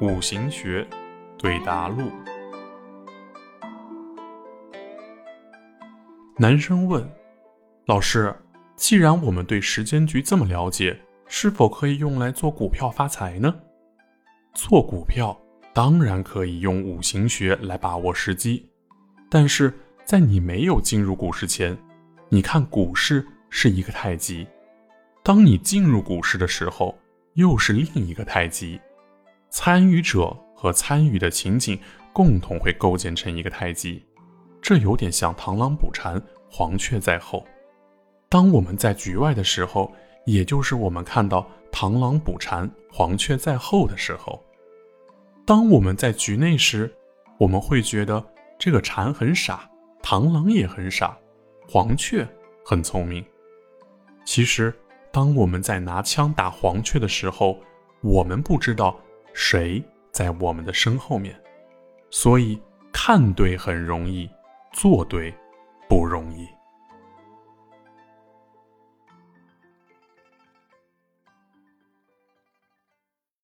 五行学对答录。男生问：“老师，既然我们对时间局这么了解，是否可以用来做股票发财呢？”做股票当然可以用五行学来把握时机，但是在你没有进入股市前，你看股市是一个太极，当你进入股市的时候，又是另一个太极。参与者和参与的情景共同会构建成一个太极。这有点像螳螂捕蝉，黄雀在后。当我们在局外的时候，也就是我们看到螳螂捕蝉，黄雀在后的时候；当我们在局内时，我们会觉得这个蝉很傻，螳螂也很傻，黄雀很聪明。其实，当我们在拿枪打黄雀的时候，我们不知道谁在我们的身后面，所以看对很容易。做对不容易。